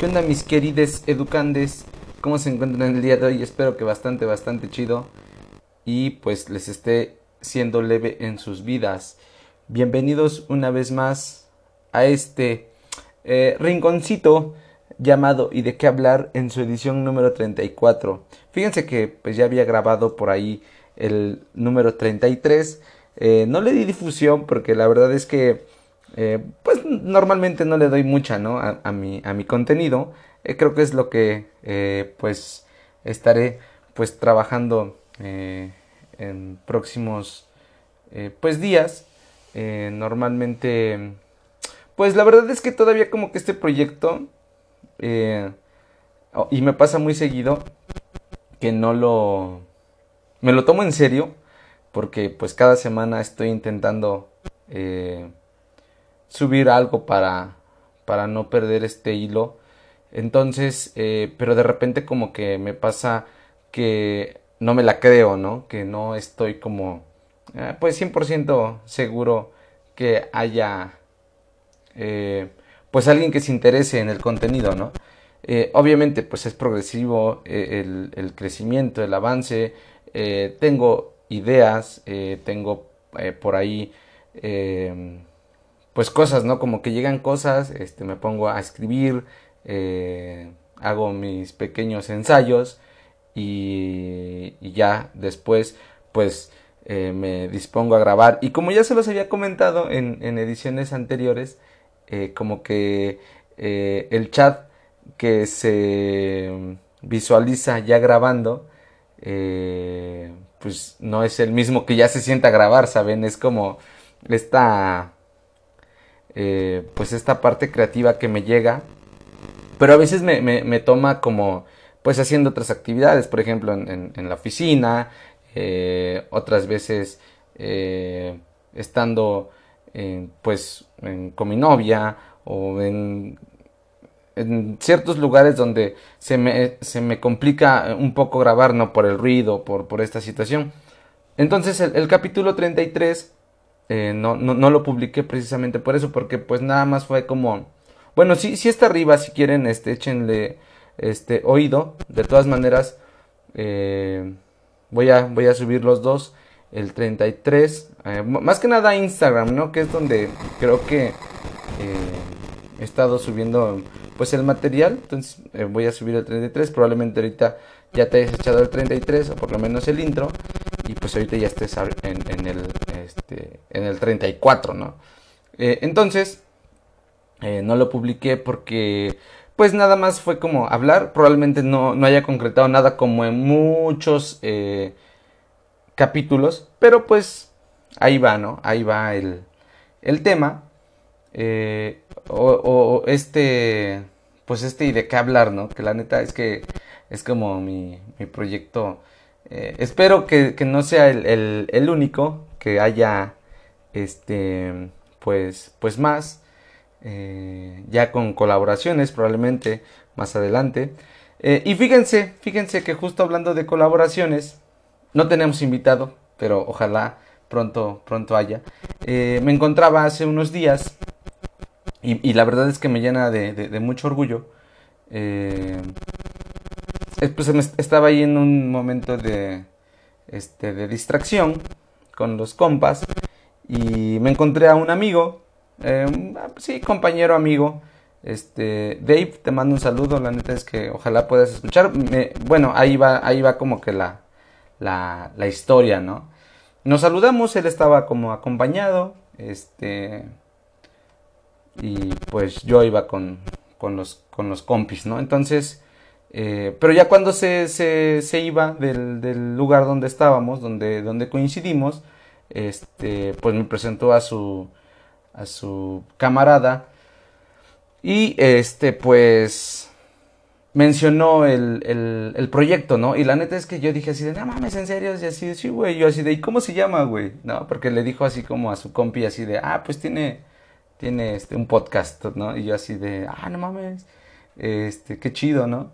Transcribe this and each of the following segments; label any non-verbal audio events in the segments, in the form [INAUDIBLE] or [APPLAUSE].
¿Qué onda mis queridos educandes? ¿Cómo se encuentran en el día de hoy? Espero que bastante, bastante chido. Y pues les esté siendo leve en sus vidas. Bienvenidos una vez más a este eh, rinconcito llamado y de qué hablar en su edición número 34. Fíjense que pues ya había grabado por ahí el número 33. Eh, no le di difusión porque la verdad es que eh, pues normalmente no le doy mucha, ¿no? A, mi, a mi contenido. Eh, creo que es lo que eh, pues estaré pues trabajando en próximos pues días. normalmente pues la verdad es que todavía como que este proyecto y me pasa muy seguido que no lo me lo tomo en serio porque pues cada semana estoy intentando subir algo para, para no perder este hilo. Entonces, eh, pero de repente como que me pasa que no me la creo, ¿no? Que no estoy como, eh, pues 100% seguro que haya, eh, pues alguien que se interese en el contenido, ¿no? obviamente, pues es progresivo el, el, crecimiento, el avance. tengo ideas, tengo por ahí pues cosas, ¿no? Como que llegan cosas, este, me pongo a escribir, eh, hago mis pequeños ensayos y, ya después, pues eh, me dispongo a grabar. Y como ya se los había comentado en, en ediciones anteriores, eh, como que el chat que se visualiza ya grabando, pues no es el mismo que ya se sienta a grabar, ¿saben? Es como esta eh, pues esta parte creativa que me llega, pero a veces me, me, toma como pues haciendo otras actividades, por ejemplo en, la oficina, eh, otras veces eh, estando pues con mi novia o en, en ciertos lugares donde se me, se me, complica un poco grabar, no por el ruido, por, por esta situación. Entonces el, el capítulo 33 eh, no, no, no, lo publiqué precisamente por eso, porque pues nada más fue como... Bueno, sí, sí está arriba, si quieren, este, échenle este, oído. De todas maneras, eh, voy, a, voy a subir los dos. El 33, eh, más que nada Instagram, ¿no? Que es donde creo que he estado subiendo pues el material. Entonces voy a subir el 33. Probablemente ahorita ya te hayas echado el 33 o por lo menos el intro y pues ahorita ya estés en, el, este, en el 34, ¿no? Eh, entonces, eh, no lo publiqué porque pues nada más fue como hablar, probablemente no, no haya concretado nada como en muchos eh, capítulos, pero pues ahí va, ¿no? Ahí va el, el tema. O, este, pues este y de qué hablar, ¿no? Que la neta es que es como mi, mi proyecto espero que, no sea el, único, que haya este pues pues más eh, ya con colaboraciones probablemente más adelante. Eh, y fíjense fíjense que justo hablando de colaboraciones no tenemos invitado pero ojalá pronto pronto haya. Me encontraba hace unos días y, la verdad es que me llena de, de mucho orgullo pues estaba ahí en un momento de, este, de distracción con los compas y me encontré a un amigo, eh, sí, compañero amigo, este, Dave, te mando un saludo, la neta es que ojalá puedas escuchar, bueno, ahí va, ahí va como que la, la, la historia, ¿no? Nos saludamos, él estaba como acompañado, este, y pues yo iba con, con los, con los compis, ¿no? Entonces, eh, pero ya cuando se, se, se iba del, del, lugar donde estábamos, donde, donde coincidimos, este, pues me presentó a su, a su camarada y este, pues mencionó el, el, el, proyecto, ¿no? Y la neta es que yo dije así de, no mames, en serio, y así de, sí, güey, yo así de, ¿y cómo se llama, güey? No, porque le dijo así como a su compi, así de, ah, pues tiene, tiene este, un podcast, ¿no? Y yo así de, ah, no mames, este, qué chido, ¿no?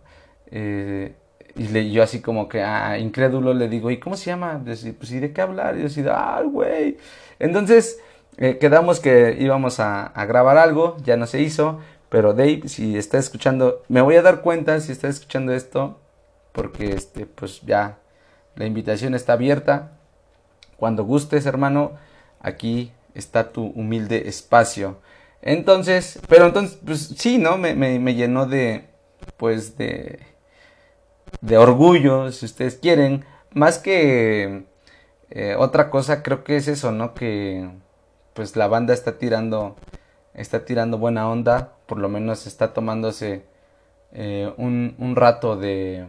Eh, y yo así como que, ah, incrédulo, le digo, ¿y cómo se llama? pues, ¿y de qué hablar? Y yo así, ah, güey. Entonces, eh, quedamos que íbamos a, grabar algo, ya no se hizo, Pero Dave, si está escuchando, me voy a dar cuenta si está escuchando esto, porque este, pues ya la invitación está abierta. Cuando gustes, hermano, aquí está tu humilde espacio. Entonces, pero entonces, pues sí, ¿no? Me, me, llenó de, pues de, de orgullo, si ustedes quieren. Más que eh, otra cosa, creo que es eso, ¿no? Que pues la banda está tirando, está tirando buena onda, por lo menos está tomándose eh, un, un, rato de,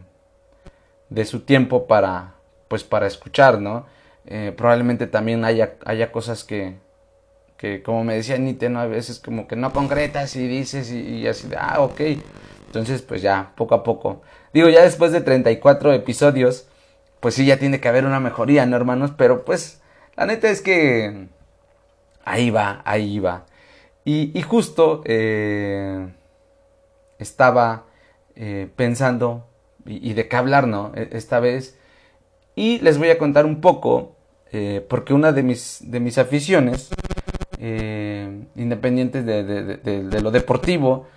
de su tiempo para, pues para escuchar, ¿no? Eh, probablemente también haya, haya cosas que, que, como me decía Nite, ¿no? A veces como que no concretas y dices y, así de, ah, ok. Entonces, pues ya, poco a poco. Digo, ya después de 34 episodios, pues sí, ya tiene que haber una mejoría, ¿no, hermanos? Pero pues, la neta es que ahí va, ahí va. Y, justo eh, estaba eh, pensando y, de qué hablar, ¿no? E, esta vez. Y les voy a contar un poco, eh, porque una de mis, de mis aficiones, independientes de, de, de, lo deportivo,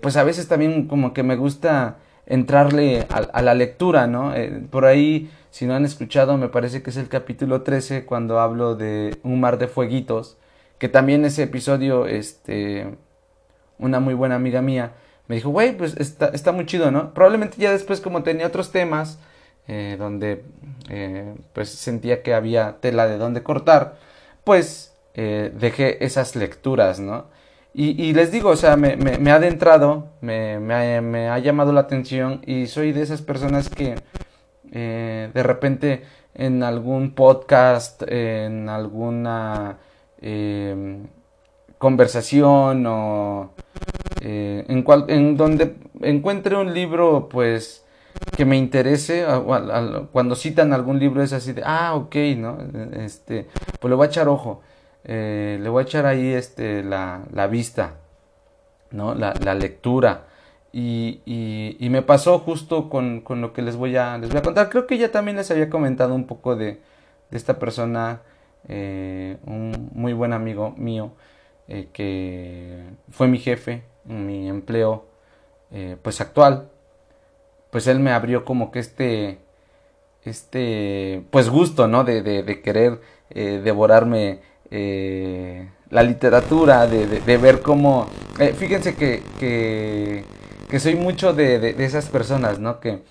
pues a veces también como que me gusta entrarle a, la lectura, ¿no? por ahí, si no han escuchado, me parece que es el capítulo 13 cuando hablo de un mar de fueguitos que también ese episodio, este, una muy buena amiga mía me dijo, güey, pues está, está muy chido, ¿no? Probablemente ya después como tenía otros temas, eh, donde eh, pues sentía que había tela de donde cortar, pues eh, dejé esas lecturas, ¿no? Y, y, les digo, o sea, me, me, ha adentrado, me, me, me, ha llamado la atención y soy de esas personas que de repente en algún podcast, en alguna eh, conversación o eh, en, cual, en donde encuentre un libro pues que me interese cuando citan algún libro es así de ah ok no este pues le voy a echar ojo eh, le voy a echar ahí este la, la vista no la, la lectura. Y, y, me pasó justo con, con, lo que les voy a les voy a contar. Creo que ya también les había comentado un poco de, de esta persona eh, un muy buen amigo mío eh, que fue mi jefe mi empleo pues actual. Pues él me abrió como que este este pues gusto no de, de, querer devorarme la literatura de, de ver cómo fíjense que, que, que, soy mucho de, esas personas no que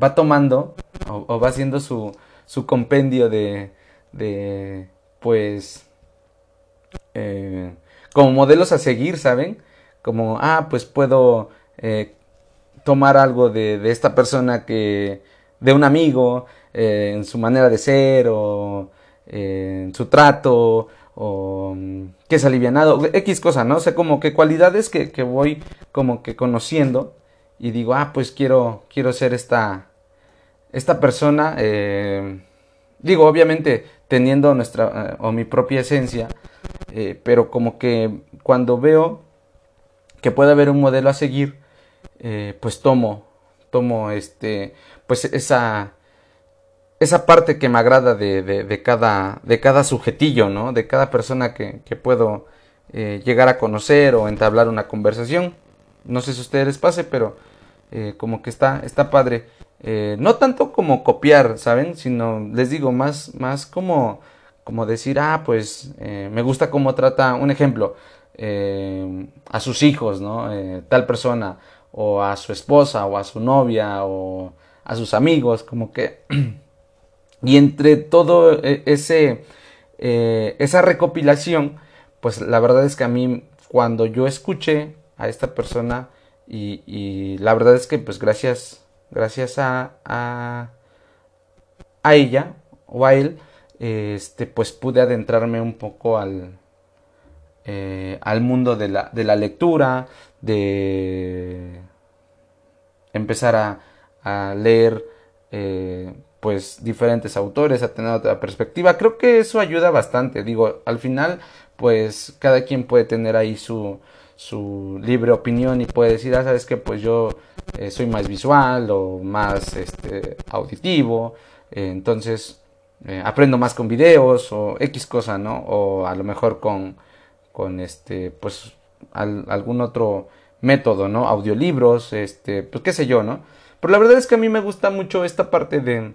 va tomando o va haciendo su, su compendio de, de, pues, eh, como modelos a seguir, ¿saben? Como, ah, pues puedo eh, tomar algo de, de, esta persona que, de un amigo, eh, en su manera de ser o en su trato o mm, que es alivianado, X cosa, ¿no? O sea, como que cualidades que, que voy como que conociendo y digo, ah, pues quiero, quiero ser esta, esta persona, digo, obviamente teniendo nuestra eh, o mi propia esencia, eh, pero como que cuando veo que puede haber un modelo a seguir, eh, pues tomo, tomo este, pues esa, esa parte que me agrada de, de, cada, de cada sujetillo, ¿no? De cada persona que, que puedo llegar a conocer o entablar una conversación. No sé si ustedes les pase, pero como que está, está padre. Eh, no tanto como copiar, ¿saben? Sino, les digo, más, más como, como decir, ah, pues eh, me gusta cómo trata, un ejemplo, eh, a sus hijos, ¿no? tal persona, o a su esposa, o a su novia, o a sus amigos, como que... [CLEARS THROAT] y entre todo ese, esa recopilación, pues la verdad es que a mí, cuando yo escuché a esta persona, y, y la verdad es que, pues gracias gracias a, a, ella o a él, este, pues pude adentrarme un poco al, eh, al mundo de la, de la lectura, de empezar a, a leer eh, pues diferentes autores, a tener otra perspectiva. Creo que eso ayuda bastante. Digo, al final, pues cada quien puede tener ahí su, su libre opinión y puede decir, ah, sabes que pues yo eh, soy más visual o más este, auditivo, eh, entonces eh, aprendo más con videos o X cosa, ¿no? O a lo mejor con, con este, pues algún otro método, ¿no? Audiolibros, este, pues qué sé yo, ¿no? Pero la verdad es que a mí me gusta mucho esta parte de,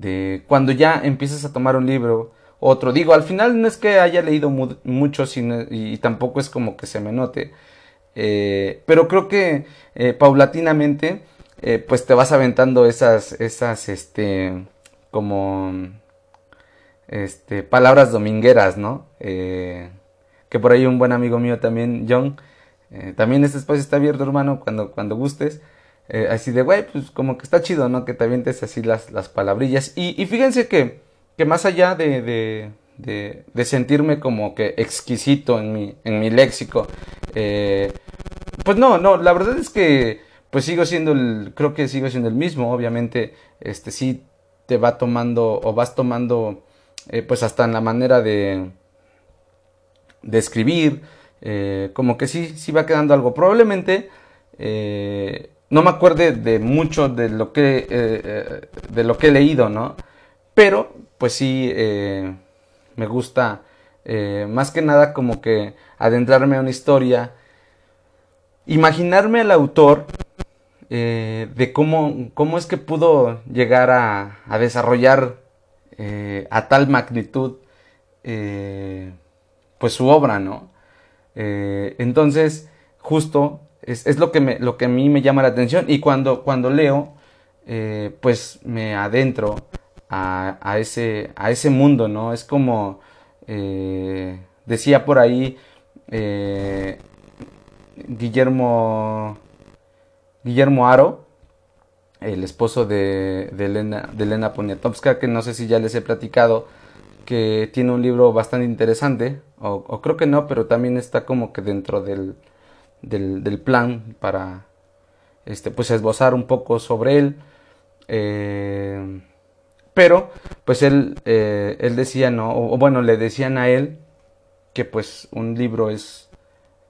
de cuando ya empiezas a tomar un libro, otro. Digo, al final no es que haya leído mucho y, tampoco es como que se me note. Eh, pero creo que eh, paulatinamente, eh, pues te vas aventando esas, esas, este, como, este, palabras domingueras, ¿no? que por ahí un buen amigo mío también, John, también este espacio está abierto, hermano, cuando, cuando gustes. Así de, güey, pues como que está chido, ¿no? Que te avientes así las, las palabrillas. Y, y fíjense que que más allá de, de, sentirme como que exquisito en mi, en mi léxico, eh, pues no, no, la verdad es que pues sigo siendo el, creo que sigo siendo el mismo, obviamente, este sí te va tomando o vas tomando eh, pues hasta en la manera de, de escribir, eh, como que sí, sí va quedando algo. Probablemente no me acuerde de mucho de lo que, de lo que he leído, ¿no? Pero pues sí, eh, me gusta eh, más que nada como que adentrarme a una historia, imaginarme al autor eh, de cómo, cómo es que pudo llegar a, a desarrollar a tal magnitud pues su obra, ¿no? entonces, justo es, es, lo, que me, lo que a mí me llama la atención y cuando, cuando leo, pues me adentro a, ese, a ese mundo, ¿no? Es como eh, decía por ahí eh, Guillermo, Guillermo Aro, el esposo de, de Elena Poniatowska, que no sé si ya les he platicado, que tiene un libro bastante interesante, o, creo que no, pero también está como que dentro del, del, plan para este, pues esbozar un poco sobre él. Eh, pero, pues él, eh, él decía, ¿no? O, bueno, le decían a él que pues un libro es,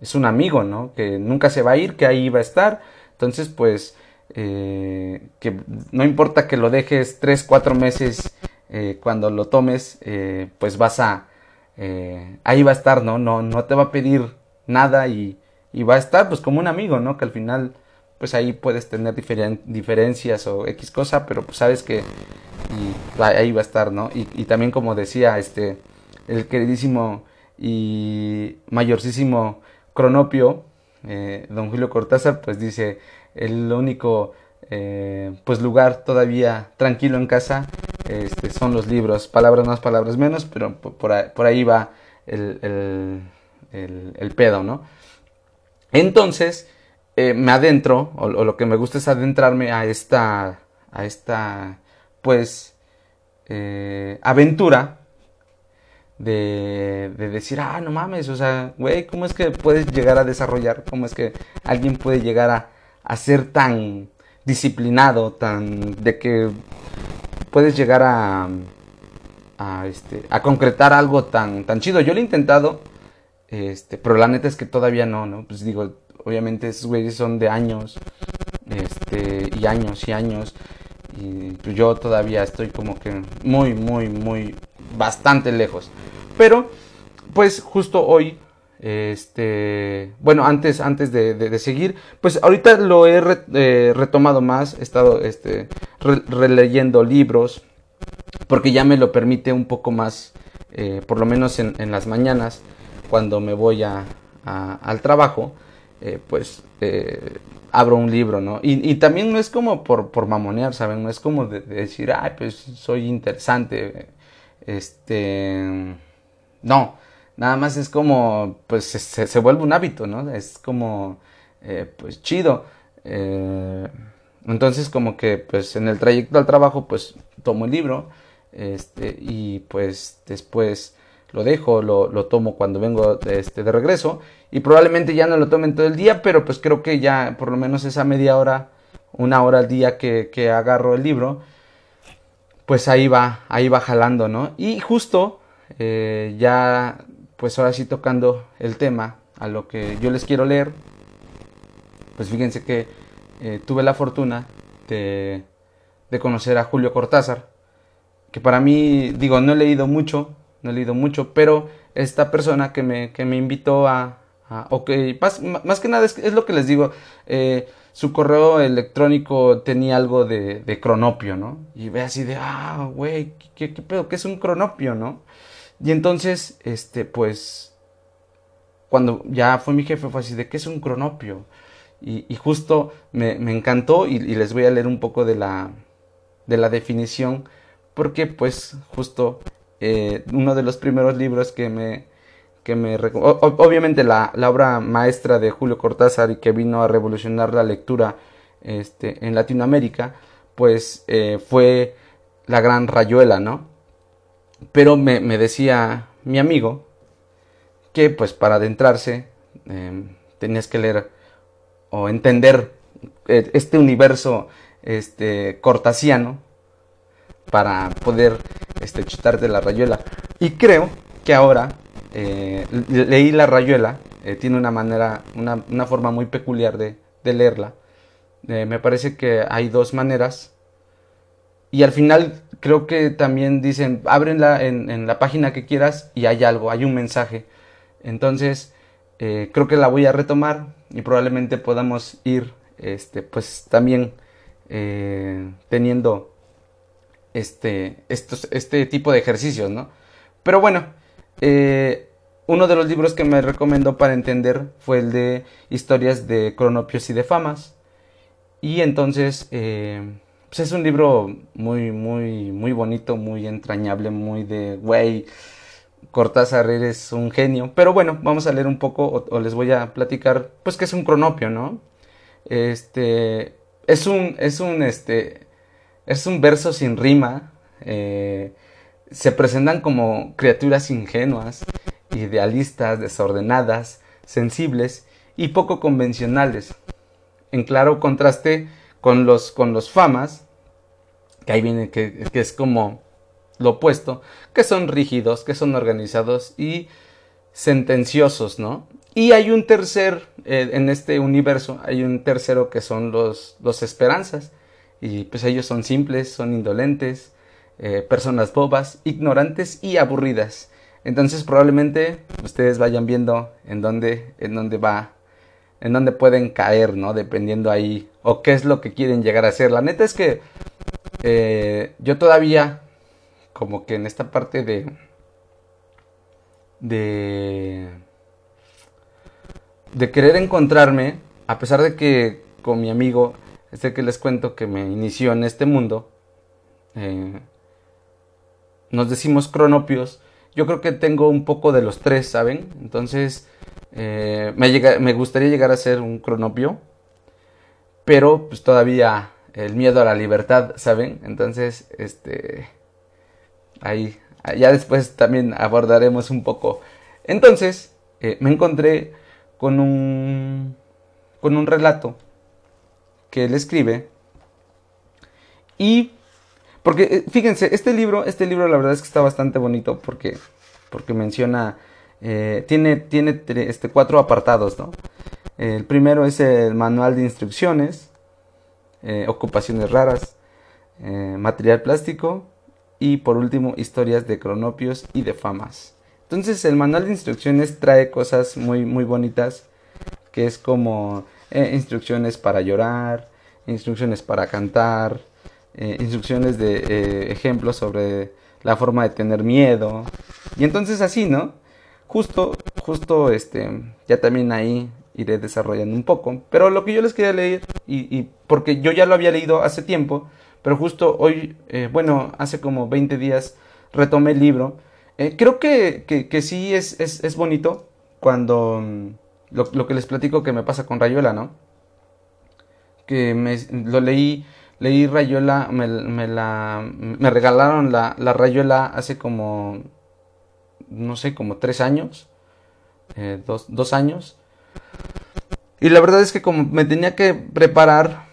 es un amigo, ¿no? Que nunca se va a ir, que ahí va a estar. Entonces, pues, eh, que no importa que lo dejes tres, cuatro meses, cuando lo tomes, pues vas a, ahí va a estar, ¿no? No, no te va a pedir nada y, y va a estar, pues, como un amigo, ¿no? Que al final pues ahí puedes tener diferencias o X cosa, pero pues sabes que ahí va a estar, ¿no? Y, también como decía este, el queridísimo y mayorcísimo Cronopio, eh, don Julio Cortázar, pues dice, el único eh, pues lugar todavía tranquilo en casa este, son los libros, palabras más, palabras menos, pero por, ahí, va el, el, el pedo, ¿no? Entonces, eh, me adentro, o, lo que me gusta es adentrarme a esta, a esta, pues, eh, aventura de, de, decir, ah, no mames, o sea, güey, ¿cómo es que puedes llegar a desarrollar? ¿Cómo es que alguien puede llegar a, ser tan disciplinado, tan, de que puedes llegar a, a, este, a concretar algo tan, tan chido? Yo lo he intentado, este, pero la neta es que todavía no, ¿no? Pues digo, obviamente esos güeyes son de años, este, y años y años, y pues yo todavía estoy como que muy, muy, muy, bastante lejos. Pero, pues justo hoy, este, bueno, antes, antes de, seguir, pues ahorita lo he eh, retomado más, he estado, este, releyendo libros, porque ya me lo permite un poco más, eh, por lo menos en, las mañanas, cuando me voy a, al trabajo, eh, pues eh, abro un libro, ¿no? Y, también no es como por, por mamonear, ¿saben? No es como de, decir, ay, pues soy interesante. Este. No, nada más es como, pues se, se vuelve un hábito, ¿no? Es como, eh, pues chido. entonces, como que, pues en el trayecto al trabajo, pues tomo el libro. Este, y pues después lo dejo, lo, lo tomo cuando vengo de, este, de regreso y probablemente ya no lo tomen todo el día, pero pues creo que ya por lo menos esa media hora, una hora al día que, que agarro el libro, pues ahí va, ahí va jalando, ¿no? Y justo eh, ya, pues ahora sí tocando el tema a lo que yo les quiero leer, pues fíjense que eh, tuve la fortuna de, de conocer a Julio Cortázar, que para mí, digo, no he leído mucho, no he leído mucho, pero esta persona que me, que me invitó a, ok, más, que nada es, es, lo que les digo. Eh, su correo electrónico tenía algo de, de cronopio, ¿no? Y ve así de, ah, güey, ¿qué, ¿qué, pedo? ¿Qué es un cronopio, no? Y entonces, este, pues, cuando ya fue mi jefe, fue así de, ¿qué es un cronopio? Y, justo me, encantó y, les voy a leer un poco de la, de la definición, porque pues justo eh, uno de los primeros libros que me, que me obviamente la, obra maestra de Julio Cortázar y que vino a revolucionar la lectura este, en Latinoamérica, pues eh, fue la gran rayuela, ¿no? Pero me, me, decía mi amigo que pues para adentrarse em, tenías que leer o entender eh, este universo este, cortasiano para poder este, chutarte la rayuela. Y creo que ahora eh, leí la rayuela, eh, tiene una manera, una, una, forma muy peculiar de, leerla. me parece que hay dos maneras. Y al final creo que también dicen, ábrenla en, en la página que quieras y hay algo, hay un mensaje. Entonces, creo que la voy a retomar y probablemente podamos ir este pues también eh, teniendo este, estos, este tipo de ejercicios, ¿no? Pero bueno, eh, uno de los libros que me recomendó para entender fue el de historias de cronopios y de famas. Y entonces, eh, pues es un libro muy, muy, muy bonito, muy entrañable, muy de, güey, Cortázar eres un genio. Pero bueno, vamos a leer un poco o, les voy a platicar, pues que es un cronopio, ¿no? Este, es un, es un, este, es un verso sin rima. Eh, se presentan como criaturas ingenuas, idealistas, desordenadas, sensibles y poco convencionales. En claro contraste con los, con los famas, que ahí viene que, es como lo opuesto, que son rígidos, que son organizados y sentenciosos, ¿no? Y hay un tercer, eh, en este universo, hay un tercero que son los, los esperanzas. Y pues ellos son simples, son indolentes, eh, personas bobas, ignorantes y aburridas. Entonces probablemente ustedes vayan viendo en dónde, en dónde va, en dónde pueden caer, ¿no? Dependiendo ahí, o qué es lo que quieren llegar a ser. La neta es que eh, yo todavía como que en esta parte de de de querer encontrarme a pesar de que con mi amigo este que les cuento que me inició en este mundo eh, nos decimos cronopios. Yo creo que tengo un poco de los tres saben entonces eh, me, me gustaría llegar a ser un cronopio pero pues todavía el miedo a la libertad saben entonces este Ahí, ya después también abordaremos un poco. Entonces, eh, me encontré con un, con un relato que él escribe. Y, porque eh, fíjense, este libro, este libro la verdad es que está bastante bonito porque, porque menciona, eh, tiene, tiene este, cuatro apartados, ¿no? El primero es el manual de instrucciones, ocupaciones raras, material plástico, y por último historias de cronopios y de famas. Entonces el manual de instrucciones trae cosas muy muy bonitas que es como eh, instrucciones para llorar, instrucciones para cantar, eh, instrucciones de eh, ejemplos sobre la forma de tener miedo y entonces así, ¿no? Justo, justo, este, ya también ahí iré desarrollando un poco. Pero lo que yo les quería leer, y, porque yo ya lo había leído hace tiempo, pero justo hoy, eh, bueno, hace como 20 días retomé el libro. Creo que, que, sí es, es, es, bonito cuando mm, lo, lo, que les platico que me pasa con Rayuela, ¿no? Que me, lo leí, leí Rayuela, me, me, la, me regalaron la, la Rayuela hace como, no sé, como tres años, eh, dos, dos años. Y la verdad es que como me tenía que preparar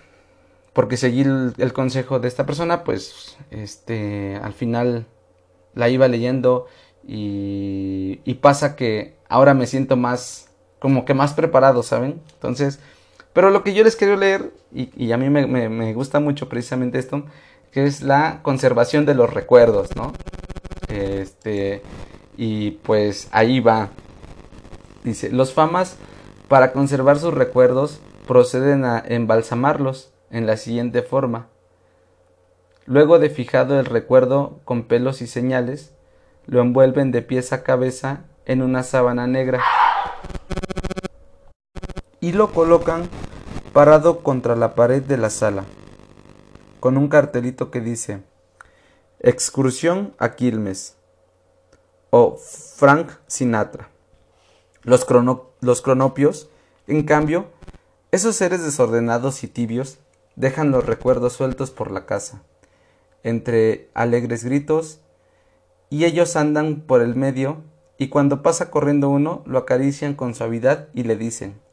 porque seguí el, consejo de esta persona, pues este, al final la iba leyendo y, y, pasa que ahora me siento más, como que más preparado, ¿saben? Entonces, pero lo que yo les quiero leer, y, y a mí me, me, me, gusta mucho precisamente esto, que es la conservación de los recuerdos, ¿no? Este, y pues ahí va. Dice, los famas, para conservar sus recuerdos, proceden a embalsamarlos en la siguiente forma. Luego de fijado el recuerdo con pelos y señales, lo envuelven de pies a cabeza en una sábana negra y lo colocan parado contra la pared de la sala, con un cartelito que dice Excursión a Quilmes o Frank Sinatra. Los, los cronopios, en cambio, esos seres desordenados y tibios, dejan los recuerdos sueltos por la casa, entre alegres gritos, y ellos andan por el medio, y cuando pasa corriendo uno, lo acarician con suavidad y le dicen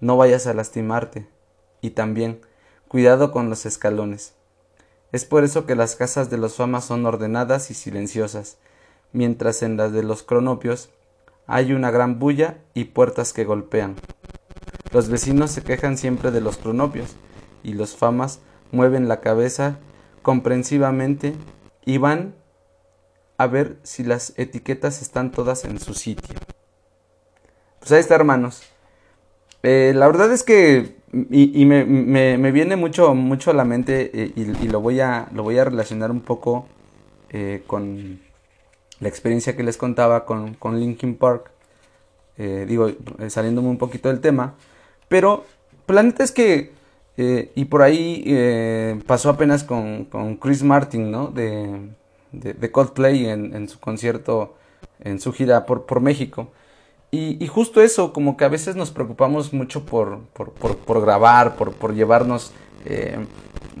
No vayas a lastimarte, y también cuidado con los escalones. Es por eso que las casas de los famas son ordenadas y silenciosas, mientras en las de los cronopios hay una gran bulla y puertas que golpean. Los vecinos se quejan siempre de los cronopios, y los famas mueven la cabeza comprensivamente y van a ver si las etiquetas están todas en su sitio. Pues ahí está, hermanos. Eh, la verdad es que y, me, me, viene mucho, mucho a la mente eh, y, lo, voy a, lo voy a relacionar un poco eh, con la experiencia que les contaba con, con Linkin Park. Eh, digo, saliéndome un poquito del tema. Pero Planeta es que, y por ahí pasó apenas con, con, Chris Martin, ¿no? De, de, Coldplay en, en, su concierto, en su gira por, por México. Y, justo eso, como que a veces nos preocupamos mucho por, por, por, grabar, por, por llevarnos eh,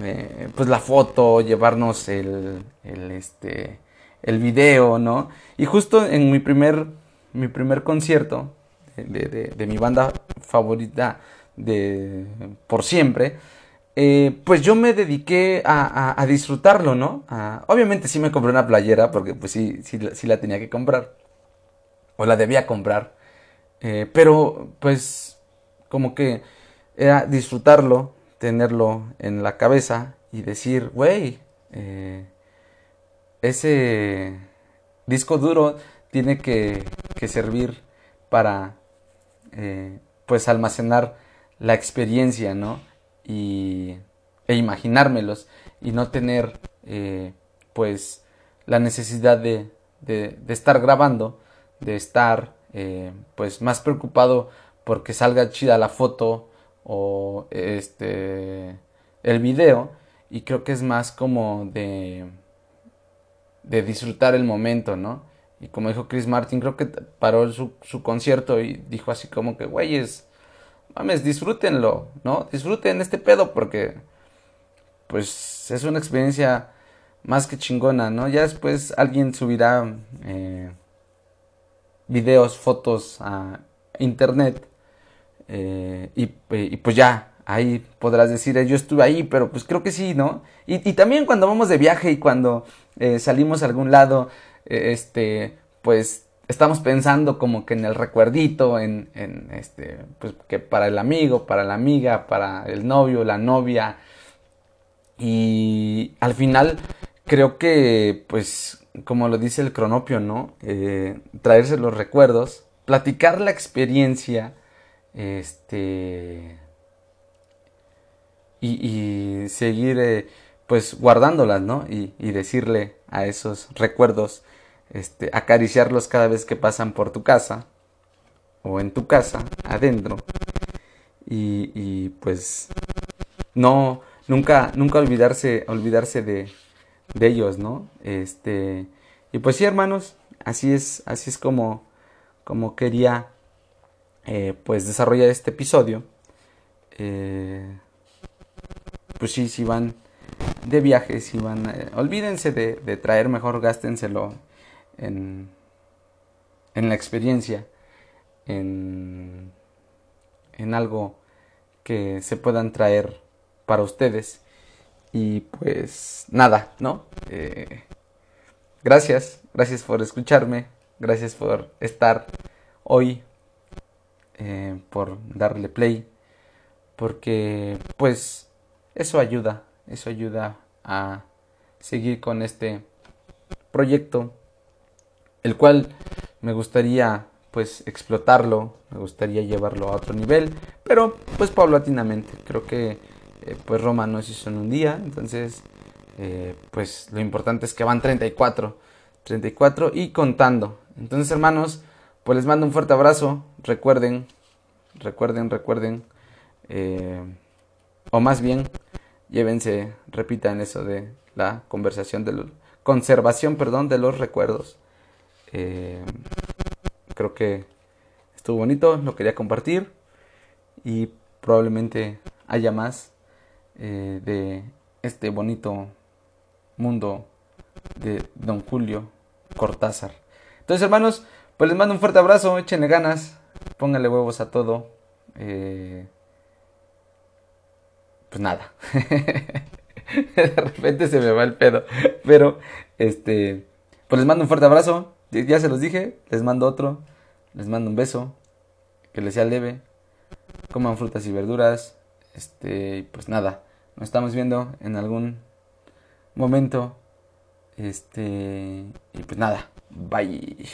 eh, pues la foto, llevarnos el, el, este, el video, ¿no? Y justo en mi primer, mi primer concierto de, de, mi banda favorita de por siempre, eh, pues yo me dediqué a, a, disfrutarlo, ¿no? obviamente sí me compré una playera porque pues sí, sí, sí la tenía que comprar. O la debía comprar. Eh, pero pues como que era disfrutarlo, tenerlo en la cabeza y decir, güey, eh, ese disco duro tiene que, servir para eh, pues almacenar la experiencia, ¿no? Y, e imaginármelos y no tener pues la necesidad de, de estar grabando, de estar eh, pues más preocupado porque salga chida la foto o este el video y creo que es más como de de disfrutar el momento, ¿no? Y como dijo Chris Martin, creo que paró su, su concierto y dijo así como que, güeyes, mames, disfrútenlo, ¿no? Disfruten este pedo porque, pues, es una experiencia más que chingona, ¿no? Ya después alguien subirá eh, videos, fotos a internet eh, y, pues ya, ahí podrás decir, yo estuve ahí, pero pues creo que sí, ¿no? Y, también cuando vamos de viaje y cuando eh, salimos a algún lado, eh, este, pues estamos pensando como que en el recuerdito, en, este, pues que para el amigo, para la amiga, para el novio, la novia. Y al final creo que pues como lo dice el cronopio, ¿no? Eh, traerse los recuerdos, platicar la experiencia, este, y, seguir, eh, pues, guardándolas, ¿no? Y, decirle a esos recuerdos, este, acariciarlos cada vez que pasan por tu casa, o en tu casa, adentro, y, y pues, no, nunca, nunca olvidarse, olvidarse de, de ellos, ¿no? Este, y pues sí, hermanos, así es, así es como, como quería, eh, pues, desarrollar este episodio. Eh, pues sí, si van de viaje, si van, eh, olvídense de, de, traer, mejor gástenselo en, en la experiencia, en, en algo que se puedan traer para ustedes y pues nada, ¿no? Eh, gracias, gracias por escucharme, gracias por estar hoy, eh, por darle play, porque pues eso ayuda, eso ayuda a seguir con este proyecto, el cual me gustaría pues explotarlo, me gustaría llevarlo a otro nivel, pero pues paulatinamente, creo que eh, pues Roma no se hizo en un día, entonces eh, pues lo importante es que van 34, 34 y contando. Entonces hermanos, pues les mando un fuerte abrazo, recuerden, recuerden, recuerden, eh, o más bien, llévense, repitan eso de la conversación de los, conservación, perdón, de los recuerdos. creo que estuvo bonito, lo quería compartir y probablemente haya más de este bonito mundo de Don Julio Cortázar. Entonces, hermanos, pues les mando un fuerte abrazo, échenle ganas, pónganle huevos a todo. Eh, pues nada. [LAUGHS] de repente se me va el pedo. Pero, este, pues les mando un fuerte abrazo. Ya se los dije, les mando otro. Les mando un beso. Que les sea leve. Coman frutas y verduras. Este, pues nada. Nos estamos viendo en algún momento. Este. Y pues nada. Bye.